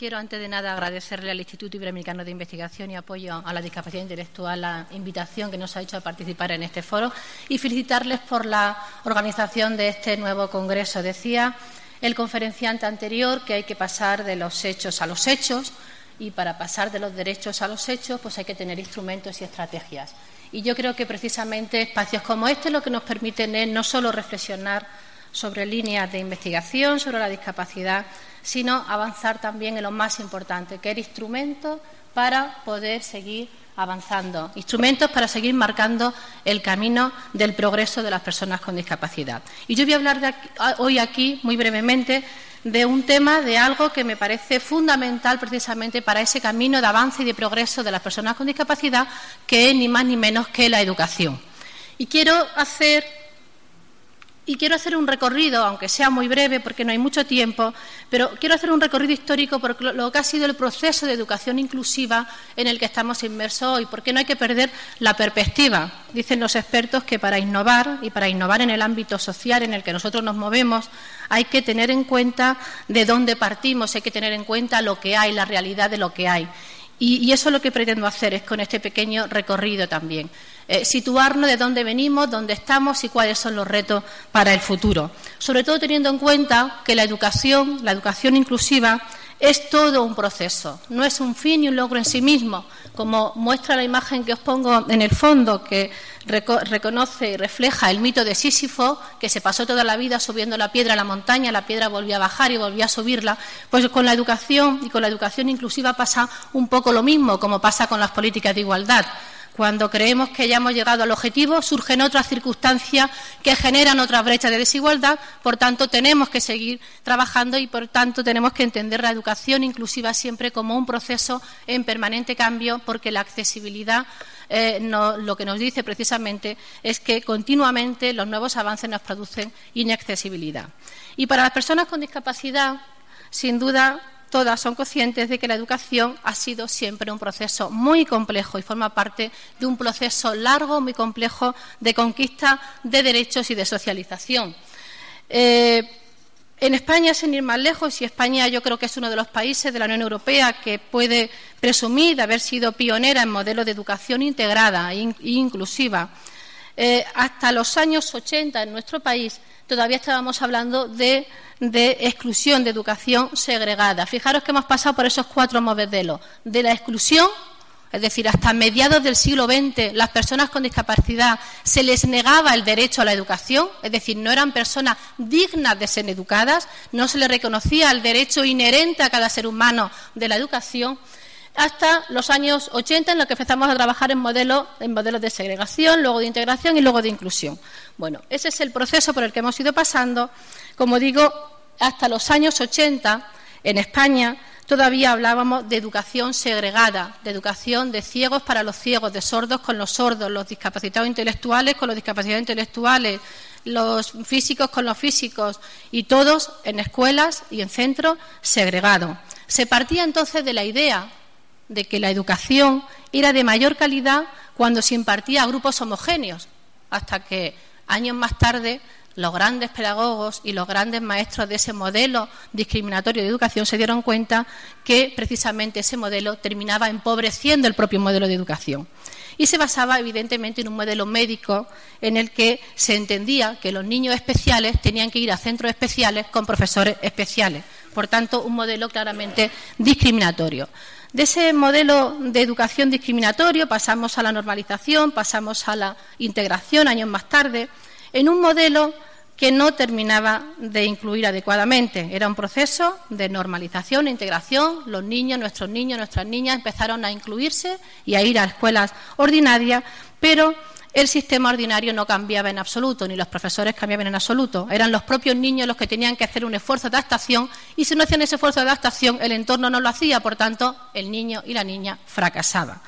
quiero antes de nada agradecerle al Instituto Iberoamericano de Investigación y Apoyo a la Discapacidad Intelectual la invitación que nos ha hecho a participar en este foro y felicitarles por la organización de este nuevo congreso. Decía el conferenciante anterior que hay que pasar de los hechos a los hechos y para pasar de los derechos a los hechos pues hay que tener instrumentos y estrategias. Y yo creo que precisamente espacios como este lo que nos permiten es no solo reflexionar sobre líneas de investigación sobre la discapacidad, sino avanzar también en lo más importante, que es instrumentos para poder seguir avanzando, instrumentos para seguir marcando el camino del progreso de las personas con discapacidad. Y yo voy a hablar hoy aquí, muy brevemente, de un tema, de algo que me parece fundamental precisamente para ese camino de avance y de progreso de las personas con discapacidad, que es ni más ni menos que la educación. Y quiero hacer y quiero hacer un recorrido, aunque sea muy breve porque no hay mucho tiempo, pero quiero hacer un recorrido histórico por lo que ha sido el proceso de educación inclusiva en el que estamos inmersos hoy, porque no hay que perder la perspectiva. Dicen los expertos que para innovar y para innovar en el ámbito social en el que nosotros nos movemos hay que tener en cuenta de dónde partimos, hay que tener en cuenta lo que hay, la realidad de lo que hay. Y, eso es lo que pretendo hacer es con este pequeño recorrido también. Eh, situarnos de dónde venimos, dónde estamos y cuáles son los retos para el futuro. Sobre todo teniendo en cuenta que la educación, la educación inclusiva, es todo un proceso, no es un fin y un logro en sí mismo, como muestra la imagen que os pongo en el fondo, que reconoce y refleja el mito de Sísifo, que se pasó toda la vida subiendo la piedra a la montaña, la piedra volvía a bajar y volvía a subirla, pues con la educación y con la educación inclusiva pasa un poco lo mismo, como pasa con las políticas de igualdad. Cuando creemos que ya hemos llegado al objetivo, surgen otras circunstancias que generan otras brechas de desigualdad. Por tanto, tenemos que seguir trabajando y, por tanto, tenemos que entender la educación inclusiva siempre como un proceso en permanente cambio, porque la accesibilidad eh, lo que nos dice precisamente es que continuamente los nuevos avances nos producen inaccesibilidad. Y para las personas con discapacidad, sin duda, todas son conscientes de que la educación ha sido siempre un proceso muy complejo y forma parte de un proceso largo, muy complejo de conquista de derechos y de socialización. Eh, en España, sin ir más lejos, y España yo creo que es uno de los países de la Unión Europea que puede presumir de haber sido pionera en modelos de educación integrada e inclusiva, eh, hasta los años 80 en nuestro país todavía estábamos hablando de, exclusión, de educación segregada. Fijaros que hemos pasado por esos cuatro modelos. De la exclusión, es decir, hasta mediados del siglo XX, las personas con discapacidad se les negaba el derecho a la educación, es decir, no eran personas dignas de ser educadas, no se les reconocía el derecho inherente a cada ser humano de la educación hasta los años 80 en los que empezamos a trabajar en modelos, en modelos de segregación, luego de integración y luego de inclusión. Bueno, ese es el proceso por el que hemos ido pasando. Como digo, hasta los años 80 en España todavía hablábamos de educación segregada, de educación de ciegos para los ciegos, de sordos con los sordos, los discapacitados intelectuales con los discapacitados intelectuales, los físicos con los físicos y todos en escuelas y en centros segregados. Se partía entonces de la idea de que la educación era de mayor calidad cuando se impartía a grupos homogéneos, hasta que años más tarde los grandes pedagogos y los grandes maestros de ese modelo discriminatorio de educación se dieron cuenta que precisamente ese modelo terminaba empobreciendo el propio modelo de educación. Y se basaba, evidentemente, en un modelo médico en el que se entendía que los niños especiales tenían que ir a centros especiales con profesores especiales. Por tanto, un modelo claramente discriminatorio. De ese modelo de educación discriminatorio pasamos a la normalización, pasamos a la integración años más tarde, en un modelo que no terminaba de incluir adecuadamente. Era un proceso de normalización e integración. Los niños, nuestros niños, nuestras niñas empezaron a incluirse y a ir a escuelas ordinarias, pero el sistema ordinario no cambiaba en absoluto, ni los profesores cambiaban en absoluto. Eran los propios niños los que tenían que hacer un esfuerzo de adaptación y si no hacían ese esfuerzo de adaptación, el entorno no lo hacía, por tanto, el niño y la niña fracasaban.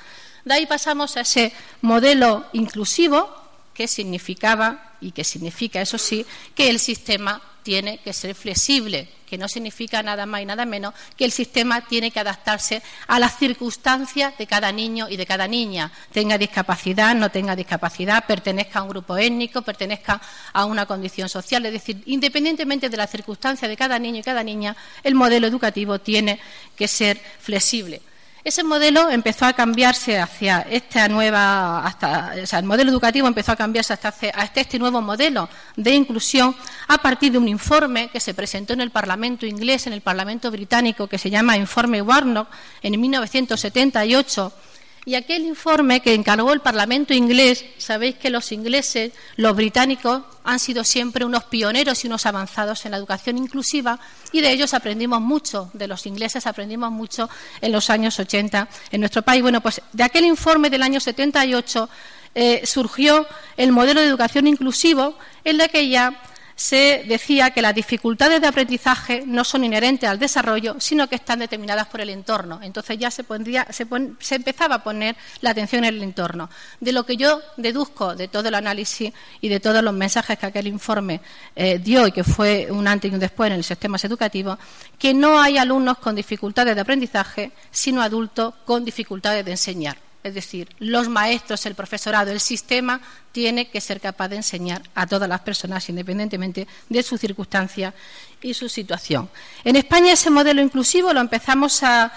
De ahí pasamos a ese modelo inclusivo que significaba y que significa, eso sí, que el sistema tiene que ser flexible, que no significa nada más y nada menos que el sistema tiene que adaptarse a las circunstancias de cada niño y de cada niña, tenga discapacidad, no tenga discapacidad, pertenezca a un grupo étnico, pertenezca a una condición social. Es decir, independientemente de las circunstancias de cada niño y cada niña, el modelo educativo tiene que ser flexible. Ese modelo empezó a cambiarse hacia esta nueva, hasta, o sea, el modelo educativo empezó a cambiarse hasta, este nuevo modelo de inclusión a partir de un informe que se presentó en el Parlamento inglés, en el Parlamento británico, que se llama Informe Warnock, en 1978 y aquel informe que encargó el Parlamento inglés, sabéis que los ingleses, los británicos, han sido siempre unos pioneros y unos avanzados en la educación inclusiva y de ellos aprendimos mucho, de los ingleses aprendimos mucho en los años 80 en nuestro país. Bueno, pues de aquel informe del año 78 eh, surgió el modelo de educación inclusivo en la que ya se decía que las dificultades de aprendizaje no son inherentes al desarrollo, sino que están determinadas por el entorno. Entonces ya se, empezaba a poner la atención en el entorno. De lo que yo deduzco de todo el análisis y de todos los mensajes que aquel informe eh, dio y que fue un antes y un después en el sistema educativo, que no hay alumnos con dificultades de aprendizaje, sino adultos con dificultades de enseñar. Es decir, los maestros, el profesorado, el sistema tiene que ser capaz de enseñar a todas las personas independientemente de su circunstancia y su situación. En España ese modelo inclusivo lo empezamos a,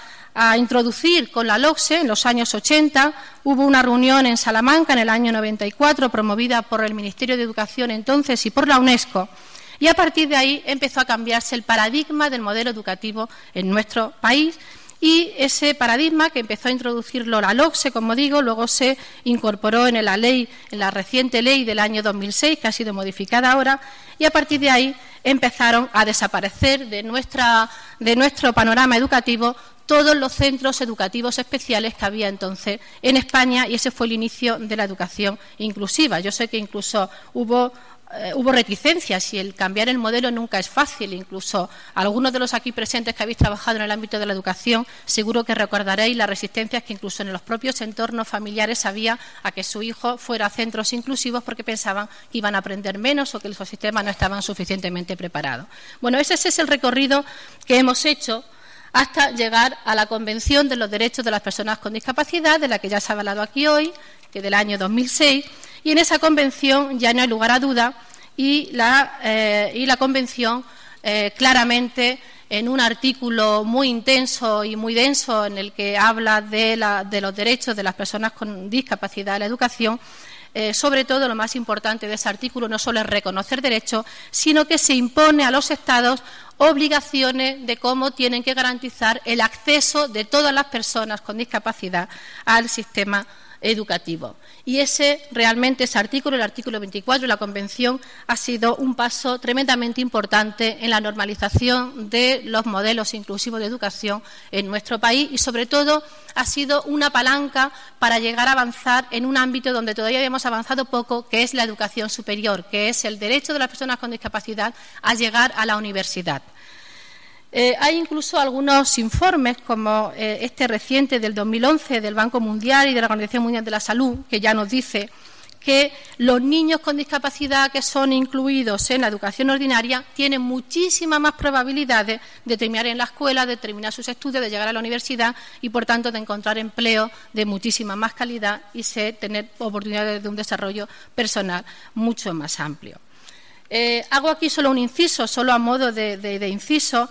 introducir con la LOCSE en los años 80. Hubo una reunión en Salamanca en el año 94 promovida por el Ministerio de Educación entonces y por la UNESCO. Y a partir de ahí empezó a cambiarse el paradigma del modelo educativo en nuestro país y ese paradigma que empezó a introducirlo la LOCSE, como digo, luego se incorporó en la ley, en la reciente ley del año 2006, que ha sido modificada ahora, y a partir de ahí empezaron a desaparecer de, de nuestro panorama educativo todos los centros educativos especiales que había entonces en España y ese fue el inicio de la educación inclusiva. Yo sé que incluso hubo eh, hubo reticencias y el cambiar el modelo nunca es fácil. Incluso algunos de los aquí presentes que habéis trabajado en el ámbito de la educación, seguro que recordaréis las resistencias que incluso en los propios entornos familiares había a que su hijo fuera a centros inclusivos porque pensaban que iban a aprender menos o que los sistemas no estaban suficientemente preparados. Bueno, ese es el recorrido que hemos hecho hasta llegar a la Convención de los Derechos de las Personas con Discapacidad, de la que ya se ha hablado aquí hoy, que del año 2006, y en esa convención ya no hay lugar a duda y la, eh, convención eh, claramente en un artículo muy intenso y muy denso en el que habla de, los derechos de las personas con discapacidad en la educación, eh, sobre todo lo más importante de ese artículo no solo es reconocer derechos, sino que se impone a los Estados obligaciones de cómo tienen que garantizar el acceso de todas las personas con discapacidad al sistema educativo. Y ese realmente, ese artículo, el artículo 24 de la Convención, ha sido un paso tremendamente importante en la normalización de los modelos inclusivos de educación en nuestro país y, sobre todo, ha sido una palanca para llegar a avanzar en un ámbito donde todavía habíamos avanzado poco, que es la educación superior, que es el derecho de las personas con discapacidad a llegar a la universidad. Eh, hay incluso algunos informes, como eh, este reciente del 2011 del Banco Mundial y de la Organización Mundial de la Salud, que ya nos dice que los niños con discapacidad que son incluidos en la educación ordinaria tienen muchísimas más probabilidades de terminar en la escuela, de terminar sus estudios, de llegar a la universidad y, por tanto, de encontrar empleo de muchísima más calidad y tener oportunidades de un desarrollo personal mucho más amplio. Eh, hago aquí solo un inciso, solo a modo de inciso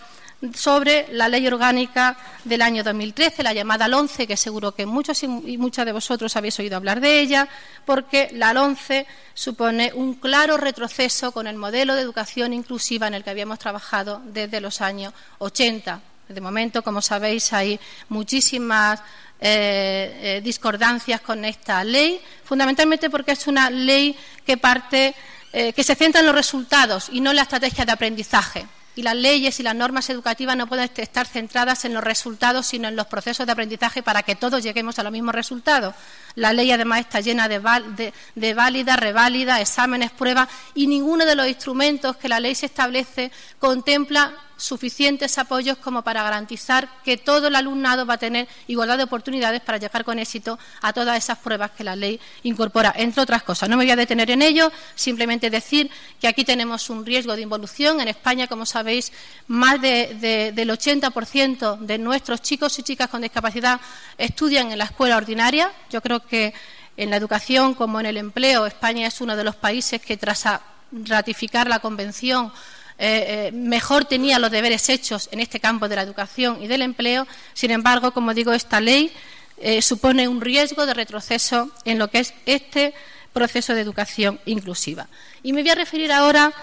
sobre la ley orgánica del año 2013, la llamada LONCE, que seguro que muchos y muchas de vosotros habéis oído hablar de ella, porque la LONCE supone un claro retroceso con el modelo de educación inclusiva en el que habíamos trabajado desde los años 80. De momento, como sabéis, hay muchísimas eh, eh, discordancias con esta ley, fundamentalmente porque es una ley que parte, eh, que se centra en los resultados y no en la estrategia de aprendizaje y las leyes y las normas educativas no pueden estar centradas en los resultados, sino en los procesos de aprendizaje para que todos lleguemos a los mismos resultados. La ley, además, está llena de, de, válidas, reválidas, exámenes, pruebas, y ninguno de los instrumentos que la ley se establece contempla suficientes apoyos como para garantizar que todo el alumnado va a tener igualdad de oportunidades para llegar con éxito a todas esas pruebas que la ley incorpora, entre otras cosas. No me voy a detener en ello, simplemente decir que aquí tenemos un riesgo de involución. En España, como sabéis, más del 80% de nuestros chicos y chicas con discapacidad estudian en la escuela ordinaria. Yo creo que en la educación como en el empleo, España es uno de los países que, tras ratificar la Convención, eh, eh, mejor tenía los deberes hechos en este campo de la educación y del empleo. Sin embargo, como digo, esta ley eh, supone un riesgo de retroceso en lo que es este proceso de educación inclusiva. Y me voy a referir ahora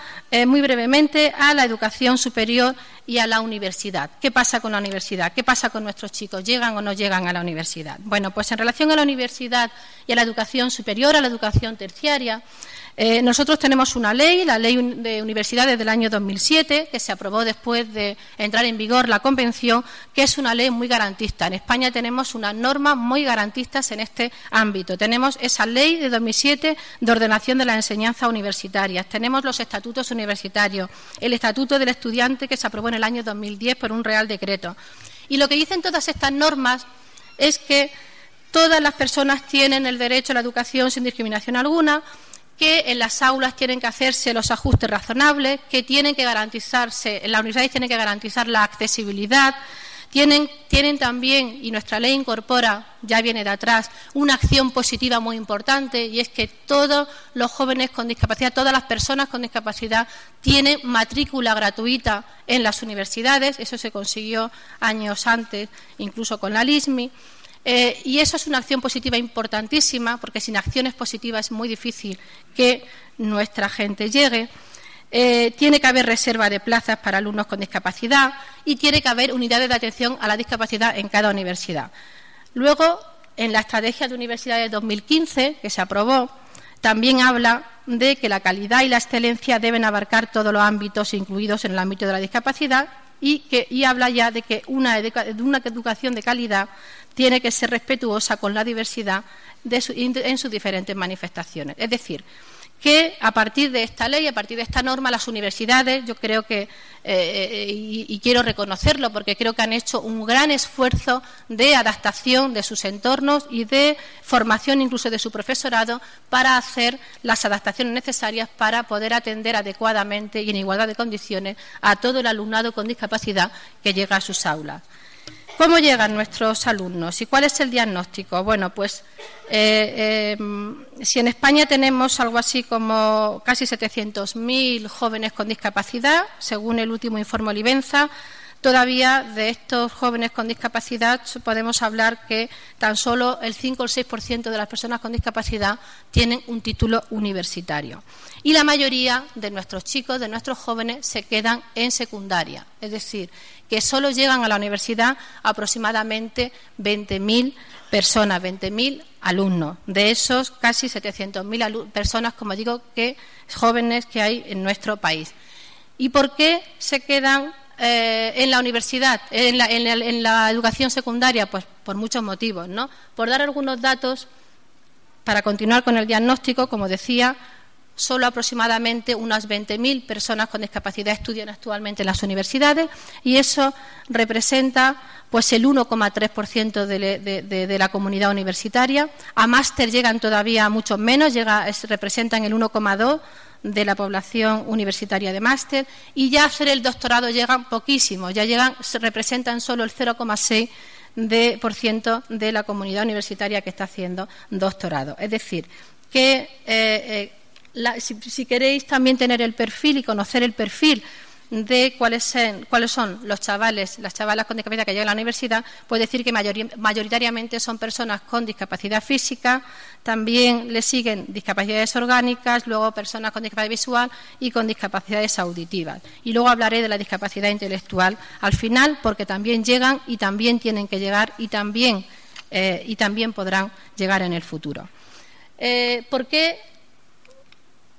muy brevemente a la educación superior y a la universidad. ¿Qué pasa con la universidad? ¿Qué pasa con nuestros chicos? ¿Llegan o no llegan a la universidad? Bueno, pues en relación a la universidad y a la educación superior, a la educación terciaria, eh, nosotros tenemos una ley, la Ley de Universidades del año 2007, que se aprobó después de entrar en vigor la Convención, que es una ley muy garantista. En España tenemos unas normas muy garantistas en este ámbito. Tenemos esa ley de 2007 de ordenación de la enseñanza universitaria. Tenemos los estatutos universitarios, el estatuto del estudiante que se aprobó en el año 2010 por un Real Decreto. Y lo que dicen todas estas normas es que todas las personas tienen el derecho a la educación sin discriminación alguna, que en las aulas tienen que hacerse los ajustes razonables, que tienen que garantizarse, en las universidades tienen que garantizar la accesibilidad, tienen, también, y nuestra ley incorpora, ya viene de atrás, una acción positiva muy importante, y es que todos los jóvenes con discapacidad, todas las personas con discapacidad, tienen matrícula gratuita en las universidades. Eso se consiguió años antes, incluso con la LISMI. Eh, y eso es una acción positiva importantísima, porque sin acciones positivas es muy difícil que nuestra gente llegue. Eh, tiene que haber reserva de plazas para alumnos con discapacidad y tiene que haber unidades de atención a la discapacidad en cada universidad. Luego, en la estrategia de universidades de 2015, que se aprobó, también habla de que la calidad y la excelencia deben abarcar todos los ámbitos incluidos en el ámbito de la discapacidad y, habla ya de que una educación de calidad tiene que ser respetuosa con la diversidad en sus diferentes manifestaciones. Es decir, que a partir de esta ley, a partir de esta norma, las universidades, yo creo que, eh, eh, y, quiero reconocerlo porque creo que han hecho un gran esfuerzo de adaptación de sus entornos y de formación incluso de su profesorado para hacer las adaptaciones necesarias para poder atender adecuadamente y en igualdad de condiciones a todo el alumnado con discapacidad que llega a sus aulas. ¿Cómo llegan nuestros alumnos y cuál es el diagnóstico? Bueno, pues eh, eh, si en España tenemos algo así como casi 700.000 jóvenes con discapacidad, según el último informe Livenza, Todavía de estos jóvenes con discapacidad podemos hablar que tan solo el 5 o el 6% de las personas con discapacidad tienen un título universitario. Y la mayoría de nuestros chicos, de nuestros jóvenes, se quedan en secundaria. Es decir, que solo llegan a la universidad aproximadamente 20.000 personas, 20.000 alumnos. De esos, casi 700.000 personas, como digo, que jóvenes que hay en nuestro país. ¿Y por qué se quedan eh, en la universidad, en la, educación secundaria? Pues por muchos motivos, ¿no? Por dar algunos datos, para continuar con el diagnóstico, como decía, solo aproximadamente unas 20.000 personas con discapacidad estudian actualmente en las universidades y eso representa pues el 1,3% de, la comunidad universitaria. A máster llegan todavía muchos menos, llega, representan el 1,2% de la población universitaria de máster y ya hacer el doctorado llegan poquísimos, ya llegan, representan solo el 0,6% de, por ciento de la comunidad universitaria que está haciendo doctorado. Es decir, que eh, eh, si, queréis también tener el perfil y conocer el perfil de cuáles son, cuáles son los chavales, las chavalas con discapacidad que llegan a la universidad, puedo decir que mayoritariamente son personas con discapacidad física, también le siguen discapacidades orgánicas, luego personas con discapacidad visual y con discapacidades auditivas. Y luego hablaré de la discapacidad intelectual al final, porque también llegan y también tienen que llegar y también, eh, y también podrán llegar en el futuro. Eh, ¿por, qué,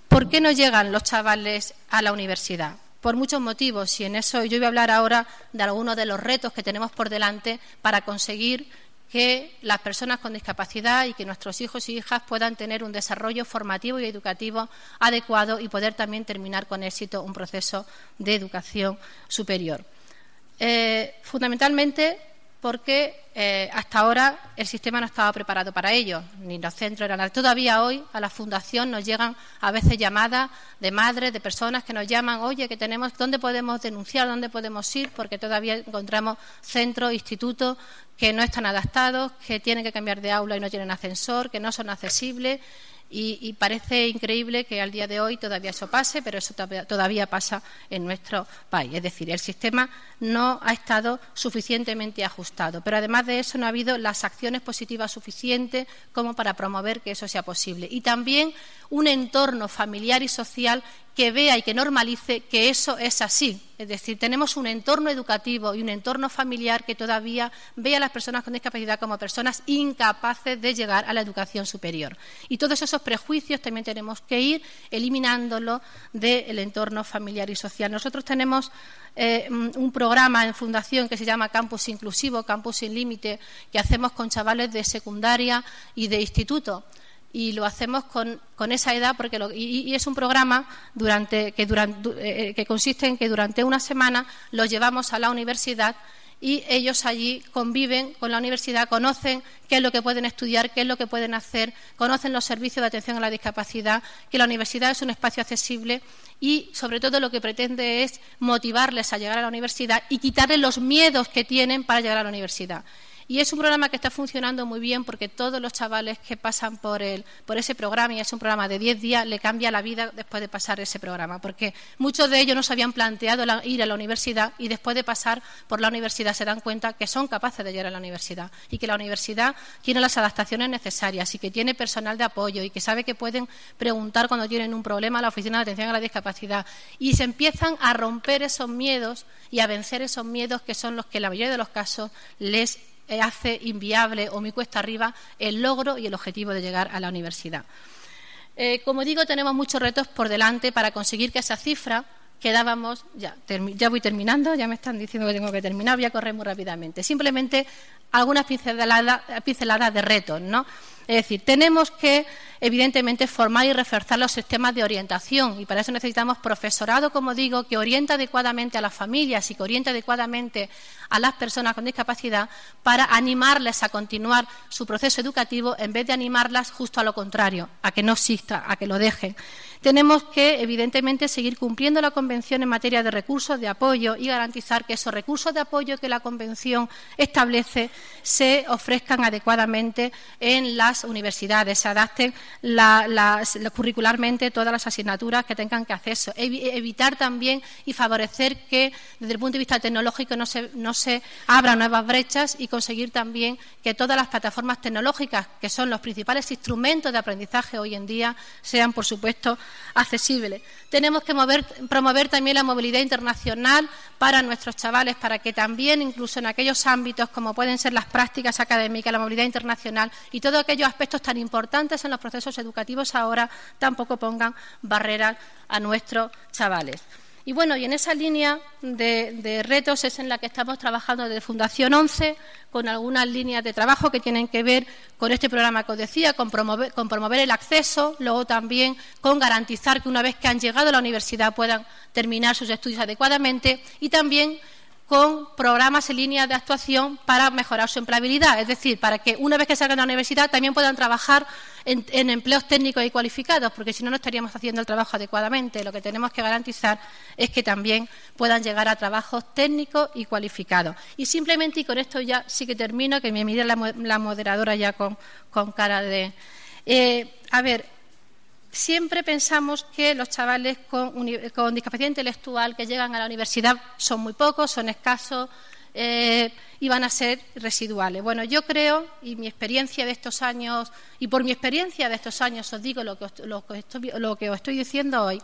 ¿Por qué no llegan los chavales a la universidad? Por muchos motivos y en eso yo voy a hablar ahora de algunos de los retos que tenemos por delante para conseguir que las personas con discapacidad y que nuestros hijos y hijas puedan tener un desarrollo formativo y educativo adecuado y poder también terminar con éxito un proceso de educación superior. Eh, fundamentalmente porque eh, hasta ahora el sistema no estaba preparado para ello, ni los centros eran. Todavía hoy a la Fundación nos llegan a veces llamadas de madres, de personas que nos llaman, oye, que tenemos, ¿dónde podemos denunciar, dónde podemos ir? Porque todavía encontramos centros, institutos que no están adaptados, que tienen que cambiar de aula y no tienen ascensor, que no son accesibles y, parece increíble que al día de hoy todavía eso pase, pero eso todavía pasa en nuestro país. Es decir, el sistema no ha estado suficientemente ajustado. Pero además de eso, no ha habido las acciones positivas suficientes como para promover que eso sea posible. Y también un entorno familiar y social que vea y que normalice que eso es así. Es decir, tenemos un entorno educativo y un entorno familiar que todavía ve a las personas con discapacidad como personas incapaces de llegar a la educación superior. Y todos esos prejuicios también tenemos que ir eliminándolos del entorno familiar y social. Nosotros tenemos eh, un programa en fundación que se llama Campus Inclusivo, Campus Sin Límite, que hacemos con chavales de secundaria y de instituto y lo hacemos con, esa edad porque y, es un programa durante, que, durante, eh, que consiste en que durante una semana los llevamos a la universidad y ellos allí conviven con la universidad, conocen qué es lo que pueden estudiar, qué es lo que pueden hacer, conocen los servicios de atención a la discapacidad, que la universidad es un espacio accesible y, sobre todo, lo que pretende es motivarles a llegar a la universidad y quitarles los miedos que tienen para llegar a la universidad. Y es un programa que está funcionando muy bien porque todos los chavales que pasan por, el, por ese programa, y es un programa de 10 días, le cambia la vida después de pasar ese programa. Porque muchos de ellos no se habían planteado ir a la universidad y después de pasar por la universidad se dan cuenta que son capaces de llegar a la universidad y que la universidad tiene las adaptaciones necesarias y que tiene personal de apoyo y que sabe que pueden preguntar cuando tienen un problema a la Oficina de Atención a la Discapacidad. Y se empiezan a romper esos miedos y a vencer esos miedos que son los que en la mayoría de los casos les hace inviable o muy cuesta arriba el logro y el objetivo de llegar a la universidad. Eh, como digo, tenemos muchos retos por delante para conseguir que esa cifra quedábamos, ya, ya voy terminando, ya me están diciendo que tengo que terminar, voy a correr muy rápidamente. Simplemente algunas pinceladas, pinceladas de retos, ¿no? Es decir, tenemos que, evidentemente, formar y reforzar los sistemas de orientación y para eso necesitamos profesorado, como digo, que orienta adecuadamente a las familias y que orienta adecuadamente a las personas con discapacidad para animarles a continuar su proceso educativo en vez de animarlas justo a lo contrario, a que no exista, a que lo dejen. Tenemos que, evidentemente, seguir cumpliendo la Convención en materia de recursos de apoyo y garantizar que esos recursos de apoyo que la Convención establece se ofrezcan adecuadamente en las universidades, se adapten curricularmente todas las asignaturas que tengan que acceso. evitar también y favorecer que, desde el punto de vista tecnológico, no se, no se abran nuevas brechas y conseguir también que todas las plataformas tecnológicas, que son los principales instrumentos de aprendizaje hoy en día, sean, por supuesto, accesibles. Tenemos que promover también la movilidad internacional para nuestros chavales, para que también, incluso en aquellos ámbitos como pueden ser las prácticas académicas, la movilidad internacional y todos aquellos aspectos tan importantes en los procesos educativos ahora, tampoco pongan barreras a nuestros chavales. Y bueno, y en esa línea de, retos es en la que estamos trabajando desde Fundación 11, con algunas líneas de trabajo que tienen que ver con este programa que os decía, con promover, con promover el acceso, luego también con garantizar que una vez que han llegado a la universidad puedan terminar sus estudios adecuadamente y también con programas en línea de actuación para mejorar su empleabilidad, es decir, para que una vez que salgan de la universidad también puedan trabajar en, empleos técnicos y cualificados, porque si no, no estaríamos haciendo el trabajo adecuadamente. Lo que tenemos que garantizar es que también puedan llegar a trabajos técnicos y cualificados. Y simplemente, y con esto ya sí que termino, que me mire la, moderadora ya con, cara de. Eh, a ver, siempre pensamos que los chavales con, discapacidad intelectual que llegan a la universidad son muy pocos, son escasos eh, y van a ser residuales. Bueno, yo creo, y mi experiencia de estos años, y por mi experiencia de estos años os digo lo que os, estoy, diciendo hoy,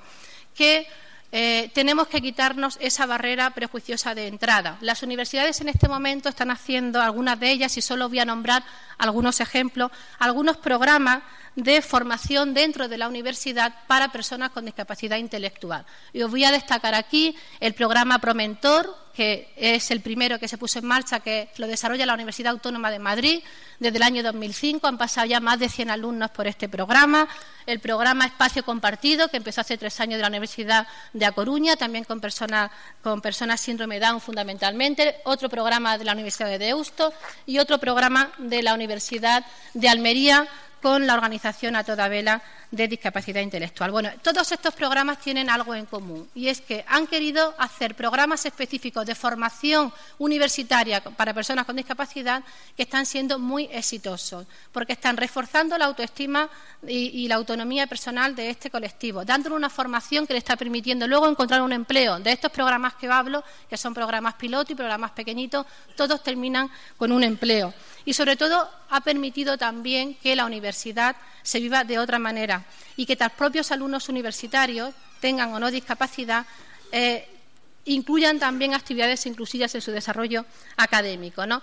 que eh, tenemos que quitarnos esa barrera prejuiciosa de entrada. Las universidades en este momento están haciendo, algunas de ellas, y solo voy a nombrar algunos ejemplos, algunos programas de formación dentro de la universidad para personas con discapacidad intelectual. Y os voy a destacar aquí el programa Promentor, que es el primero que se puso en marcha, que lo desarrolla la Universidad Autónoma de Madrid desde el año 2005. Han pasado ya más de 100 alumnos por este programa. El programa Espacio Compartido, que empezó hace tres años de la Universidad de A Coruña, también con personas con personas síndrome Down fundamentalmente. Otro programa de la Universidad de Deusto y otro programa de la Universidad de Almería con la organización a toda vela de discapacidad intelectual. Bueno, todos estos programas tienen algo en común y es que han querido hacer programas específicos de formación universitaria para personas con discapacidad que están siendo muy exitosos porque están reforzando la autoestima y, la autonomía personal de este colectivo, dándole una formación que le está permitiendo luego encontrar un empleo. De estos programas que hablo, que son programas piloto y programas pequeñitos, todos terminan con un empleo. Y sobre todo ha permitido también que la universidad se viva de otra manera y que los propios alumnos universitarios, tengan o no discapacidad, eh, incluyan también actividades inclusivas en su desarrollo académico. ¿no?